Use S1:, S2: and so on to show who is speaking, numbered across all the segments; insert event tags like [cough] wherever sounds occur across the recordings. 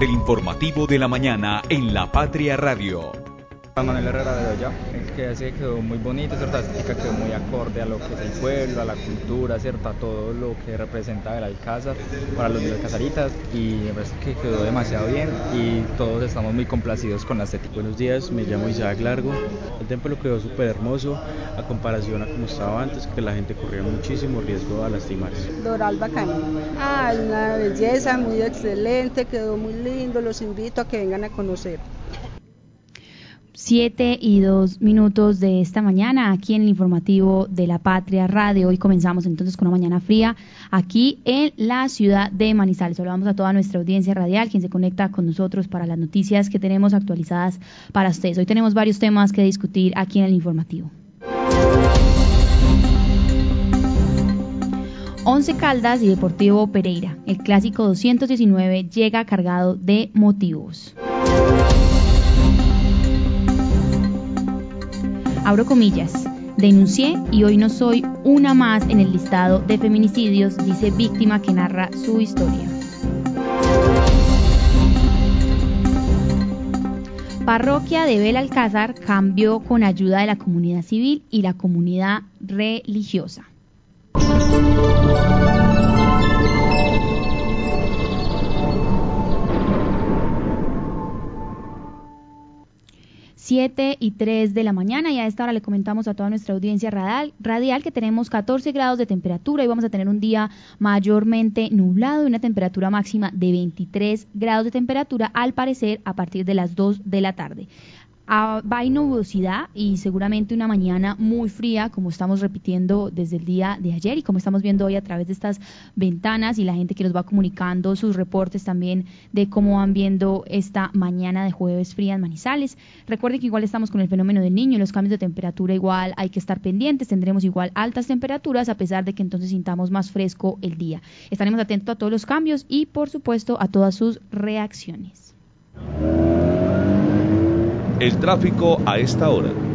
S1: El informativo de la mañana en La Patria Radio.
S2: Manuel Herrera de Doya, el que hace quedó muy bonito, ¿cierto? La quedó muy acorde a lo que es el pueblo, a la cultura, ¿cierto? A todo lo que representa el Alcázar para los de Casaritas y me que quedó demasiado bien y todos estamos muy complacidos con la estética.
S3: Buenos días, me llamo Isaac Largo. El templo quedó súper hermoso a comparación a como estaba antes, que la gente corría muchísimo riesgo a lastimarse.
S4: Doral Bacán. Ah, una belleza muy excelente, quedó muy lindo, los invito a que vengan a conocer.
S5: 7 y 2 minutos de esta mañana aquí en el informativo de la Patria Radio. Hoy comenzamos entonces con una mañana fría aquí en la ciudad de Manizales. Saludamos a toda nuestra audiencia radial, quien se conecta con nosotros para las noticias que tenemos actualizadas para ustedes. Hoy tenemos varios temas que discutir aquí en el informativo. Once Caldas y Deportivo Pereira. El clásico 219 llega cargado de motivos. Abro comillas, denuncié y hoy no soy una más en el listado de feminicidios, dice víctima que narra su historia. Parroquia de Belalcázar cambió con ayuda de la comunidad civil y la comunidad religiosa. 7 y 3 de la mañana. Y a esta hora le comentamos a toda nuestra audiencia radial, radial que tenemos 14 grados de temperatura. Y vamos a tener un día mayormente nublado y una temperatura máxima de 23 grados de temperatura al parecer a partir de las 2 de la tarde va a nubosidad y seguramente una mañana muy fría, como estamos repitiendo desde el día de ayer y como estamos viendo hoy a través de estas ventanas y la gente que nos va comunicando sus reportes también de cómo van viendo esta mañana de jueves fría en Manizales. Recuerden que igual estamos con el fenómeno del niño, los cambios de temperatura igual hay que estar pendientes, tendremos igual altas temperaturas a pesar de que entonces sintamos más fresco el día. Estaremos atentos a todos los cambios y por supuesto a todas sus reacciones.
S1: El tráfico a esta hora.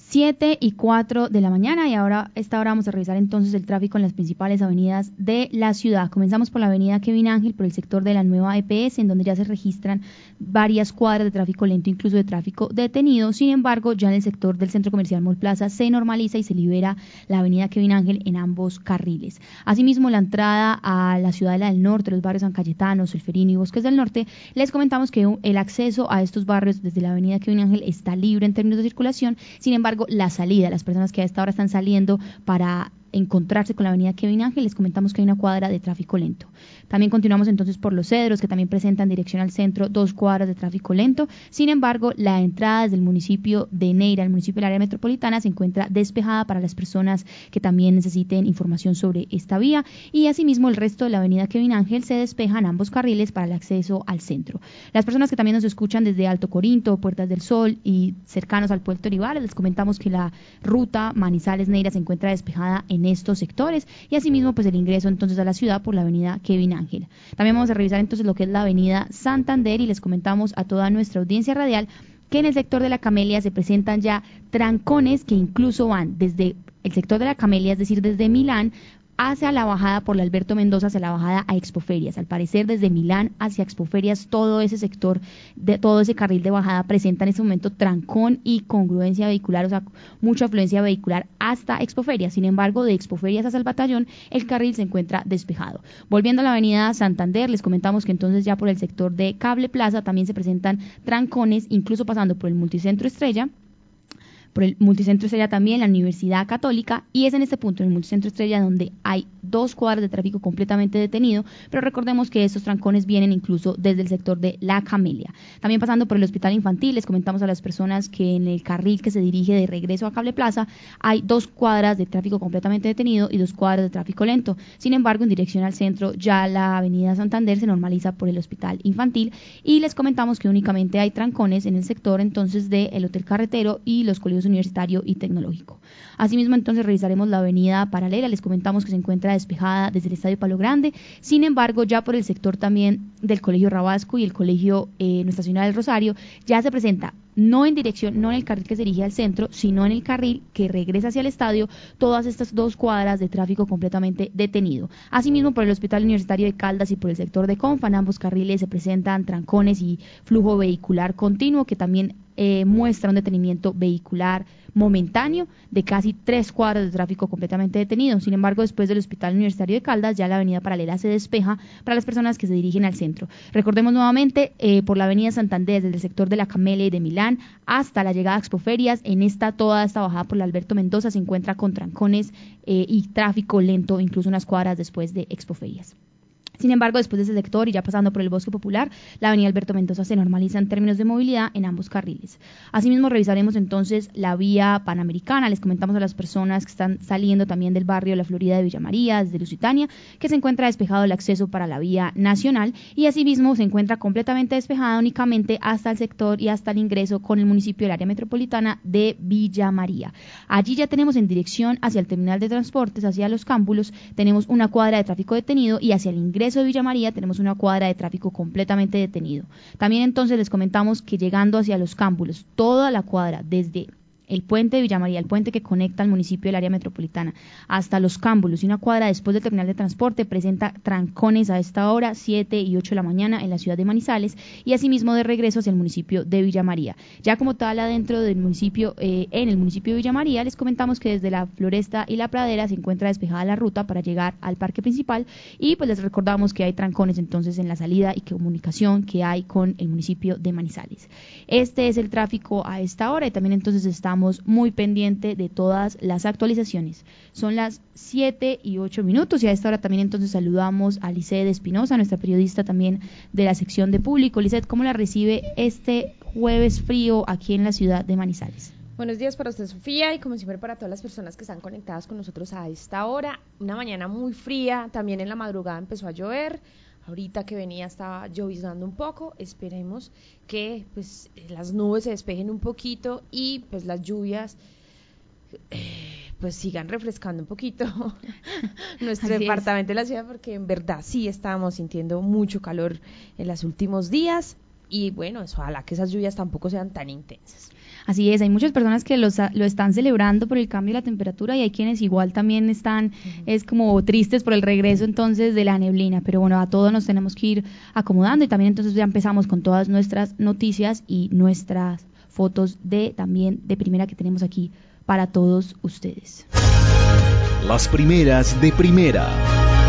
S5: 7 y 4 de la mañana y ahora esta hora vamos a revisar entonces el tráfico en las principales avenidas de la ciudad. Comenzamos por la avenida Kevin Ángel, por el sector de la nueva EPS, en donde ya se registran varias cuadras de tráfico lento, incluso de tráfico detenido. Sin embargo, ya en el sector del centro comercial Mall Plaza se normaliza y se libera la avenida Kevin Ángel en ambos carriles. Asimismo, la entrada a la ciudad del norte, los barrios San Cayetano, Solferino y Bosques del Norte, les comentamos que el acceso a estos barrios desde la avenida Kevin Ángel está libre en términos de circulación. Sin embargo, la salida, las personas que a esta hora están saliendo para encontrarse con la avenida Kevin Ángel, les comentamos que hay una cuadra de tráfico lento. También continuamos entonces por los cedros, que también presentan dirección al centro dos cuadras de tráfico lento. Sin embargo, la entrada desde el municipio de Neira, el municipio del área metropolitana, se encuentra despejada para las personas que también necesiten información sobre esta vía. Y asimismo, el resto de la avenida Kevin Ángel se despejan ambos carriles para el acceso al centro. Las personas que también nos escuchan desde Alto Corinto, Puertas del Sol y cercanos al puerto Olivares, les comentamos que la ruta Manizales-Neira se encuentra despejada en en estos sectores y asimismo pues el ingreso entonces a la ciudad por la avenida Kevin Ángel. También vamos a revisar entonces lo que es la avenida Santander y les comentamos a toda nuestra audiencia radial que en el sector de la Camelia se presentan ya trancones que incluso van desde el sector de la Camelia, es decir, desde Milán hacia la bajada por la Alberto Mendoza, hacia la bajada a Expoferias. Al parecer, desde Milán hacia Expoferias, todo ese sector, de todo ese carril de bajada presenta en este momento trancón y congruencia vehicular, o sea, mucha afluencia vehicular hasta Expoferias. Sin embargo, de Expoferias hacia el batallón, el carril se encuentra despejado. Volviendo a la avenida Santander, les comentamos que entonces ya por el sector de Cable Plaza también se presentan trancones, incluso pasando por el multicentro Estrella por el Multicentro Estrella también, la Universidad Católica, y es en este punto, en el Multicentro Estrella, donde hay dos cuadras de tráfico completamente detenido, pero recordemos que estos trancones vienen incluso desde el sector de La Camelia. También pasando por el Hospital Infantil, les comentamos a las personas que en el carril que se dirige de regreso a Cable Plaza hay dos cuadras de tráfico completamente detenido y dos cuadras de tráfico lento. Sin embargo, en dirección al centro, ya la avenida Santander se normaliza por el Hospital Infantil y les comentamos que únicamente hay trancones en el sector entonces del Hotel Carretero y los colegios universitario y tecnológico. Asimismo, entonces revisaremos la avenida paralela. Les comentamos que se encuentra despejada desde el Estadio Palo Grande. Sin embargo, ya por el sector también del Colegio Rabasco y el Colegio eh, Nuestra Señora del Rosario, ya se presenta no en dirección, no en el carril que se dirige al centro, sino en el carril que regresa hacia el estadio, todas estas dos cuadras de tráfico completamente detenido. Asimismo, por el Hospital Universitario de Caldas y por el sector de Confan, ambos carriles se presentan trancones y flujo vehicular continuo que también eh, muestra un detenimiento vehicular momentáneo de casi tres cuadras de tráfico completamente detenido. Sin embargo, después del Hospital Universitario de Caldas, ya la avenida paralela se despeja para las personas que se dirigen al centro. Recordemos nuevamente, eh, por la avenida Santander, desde el sector de la Camelia y de Milán hasta la llegada a Expoferias, en esta toda esta bajada por la Alberto Mendoza se encuentra con trancones eh, y tráfico lento, incluso unas cuadras después de Expoferias. Sin embargo, después de ese sector y ya pasando por el bosque popular, la avenida Alberto Mendoza se normaliza en términos de movilidad en ambos carriles. Asimismo, revisaremos entonces la vía panamericana. Les comentamos a las personas que están saliendo también del barrio La Florida de Villa María, desde Lusitania, que se encuentra despejado el acceso para la vía nacional y asimismo se encuentra completamente despejada únicamente hasta el sector y hasta el ingreso con el municipio del área metropolitana de Villa María. Allí ya tenemos en dirección hacia el terminal de transportes, hacia los cámbulos, tenemos una cuadra de tráfico detenido y hacia el ingreso de Villa María tenemos una cuadra de tráfico completamente detenido. También entonces les comentamos que llegando hacia los cámbulos, toda la cuadra desde el puente de Villa María, el puente que conecta al municipio del área metropolitana, hasta los cámbulos y una cuadra después del terminal de transporte, presenta trancones a esta hora, 7 y 8 de la mañana en la ciudad de Manizales y asimismo de regreso hacia el municipio de Villa María. Ya como tal adentro del municipio, eh, en el municipio de Villa María, les comentamos que desde la Floresta y la Pradera se encuentra despejada la ruta para llegar al parque principal y pues les recordamos que hay trancones entonces en la salida y comunicación que hay con el municipio de Manizales. Este es el tráfico a esta hora y también entonces estamos muy pendiente de todas las actualizaciones. Son las 7 y 8 minutos y a esta hora también entonces saludamos a Lisset Espinosa, nuestra periodista también de la sección de público. Lisset, ¿cómo la recibe este jueves frío aquí en la ciudad de Manizales?
S6: Buenos días para usted, Sofía, y como siempre para todas las personas que están conectadas con nosotros a esta hora. Una mañana muy fría, también en la madrugada empezó a llover. Ahorita que venía estaba lloviznando un poco, esperemos que pues las nubes se despejen un poquito y pues las lluvias eh, pues sigan refrescando un poquito [laughs] nuestro departamento de la ciudad porque en verdad sí estábamos sintiendo mucho calor en los últimos días y bueno, ojalá que esas lluvias tampoco sean tan intensas.
S5: Así es, hay muchas personas que lo están celebrando por el cambio de la temperatura y hay quienes igual también están, es como tristes por el regreso entonces de la neblina, pero bueno, a todos nos tenemos que ir acomodando y también entonces ya empezamos con todas nuestras noticias y nuestras fotos de también de primera que tenemos aquí para todos ustedes.
S1: Las primeras de primera.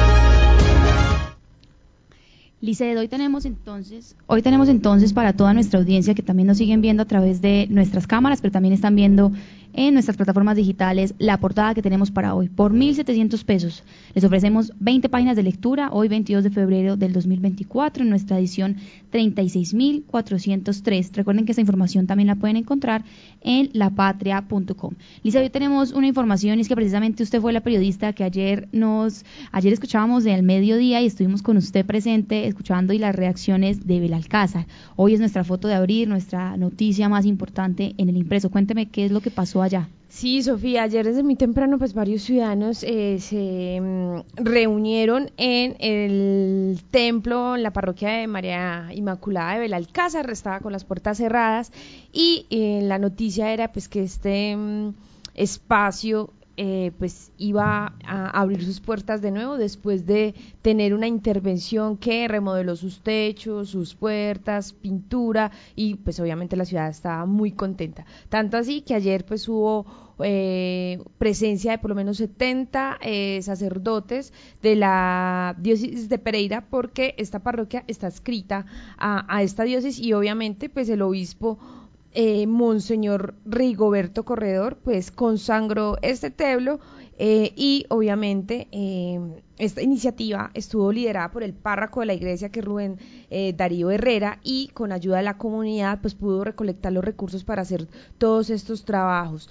S5: Liced, hoy tenemos entonces, hoy tenemos entonces para toda nuestra audiencia que también nos siguen viendo a través de nuestras cámaras, pero también están viendo en nuestras plataformas digitales la portada que tenemos para hoy. Por 1.700 pesos les ofrecemos 20 páginas de lectura hoy 22 de febrero del 2024 en nuestra edición 36.403. Recuerden que esta información también la pueden encontrar en lapatria.com. Lisa, hoy tenemos una información y es que precisamente usted fue la periodista que ayer nos, ayer escuchábamos del mediodía y estuvimos con usted presente escuchando y las reacciones de Belalcázar. Hoy es nuestra foto de abrir, nuestra noticia más importante en el impreso. Cuénteme qué es lo que pasó allá.
S6: Sí, Sofía, ayer desde muy temprano pues varios ciudadanos eh, se mm, reunieron en el templo, en la parroquia de María Inmaculada de Belalcázar, estaba con las puertas cerradas y eh, la noticia era pues que este mm, espacio eh, pues iba a abrir sus puertas de nuevo después de tener una intervención que remodeló sus techos, sus puertas, pintura y pues obviamente la ciudad estaba muy contenta. Tanto así que ayer pues hubo eh, presencia de por lo menos 70 eh, sacerdotes de la diócesis de Pereira porque esta parroquia está escrita a, a esta diócesis y obviamente pues el obispo eh, Monseñor Rigoberto Corredor, pues consagró este templo eh, y obviamente eh, esta iniciativa estuvo liderada por el párroco de la iglesia que es Rubén eh, Darío Herrera y con ayuda de la comunidad pues pudo recolectar los recursos para hacer todos estos trabajos.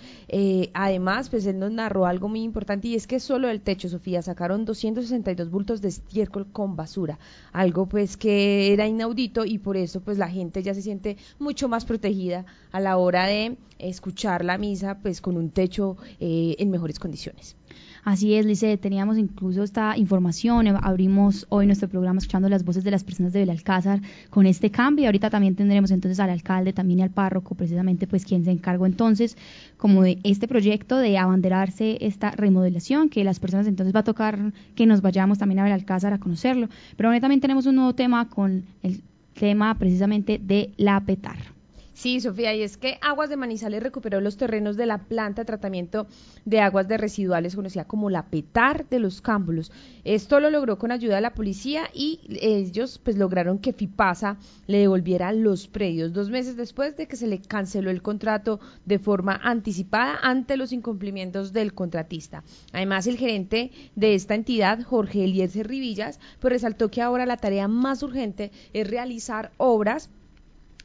S6: además pues él nos narró algo muy importante y es que solo del techo Sofía sacaron 262 bultos de estiércol con basura, algo pues que era inaudito y por eso pues la gente ya se siente mucho más protegida a la hora de escuchar la misa pues con un techo en mejores condiciones.
S5: Así es, Lice, teníamos incluso esta información, eh, abrimos hoy nuestro programa escuchando las voces de las personas de Belalcázar con este cambio, ahorita también tendremos entonces al alcalde, también y al párroco, precisamente pues quien se encargó entonces como de este proyecto de abanderarse esta remodelación, que las personas entonces va a tocar que nos vayamos también a Belalcázar a conocerlo, pero ahora también tenemos un nuevo tema con el tema precisamente de la PETAR.
S6: Sí, Sofía, y es que Aguas de Manizales recuperó los terrenos de la planta de tratamiento de aguas de residuales conocida como la PETAR de los Cámbulos. Esto lo logró con ayuda de la policía y ellos pues lograron que FIPASA le devolviera los predios dos meses después de que se le canceló el contrato de forma anticipada ante los incumplimientos del contratista. Además, el gerente de esta entidad, Jorge Eliezer Rivillas, pues resaltó que ahora la tarea más urgente es realizar obras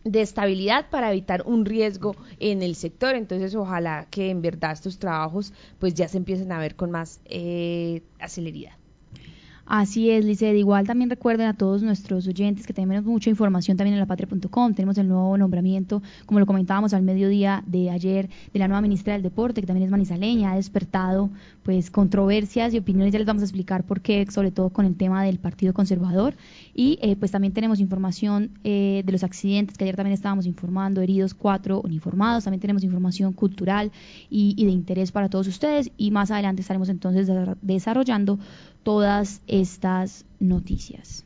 S6: de estabilidad para evitar un riesgo en el sector. Entonces, ojalá que en verdad estos trabajos pues ya se empiecen a ver con más eh, aceleridad.
S5: Así es, Lice. igual también recuerden a todos nuestros oyentes que tenemos mucha información también en lapatria.com. Tenemos el nuevo nombramiento, como lo comentábamos al mediodía de ayer, de la nueva ministra del Deporte, que también es manizaleña, ha despertado pues controversias y opiniones. Ya les vamos a explicar por qué, sobre todo con el tema del Partido Conservador. Y eh, pues también tenemos información eh, de los accidentes, que ayer también estábamos informando, heridos cuatro uniformados. También tenemos información cultural y, y de interés para todos ustedes. Y más adelante estaremos entonces desarrollando todas estas noticias.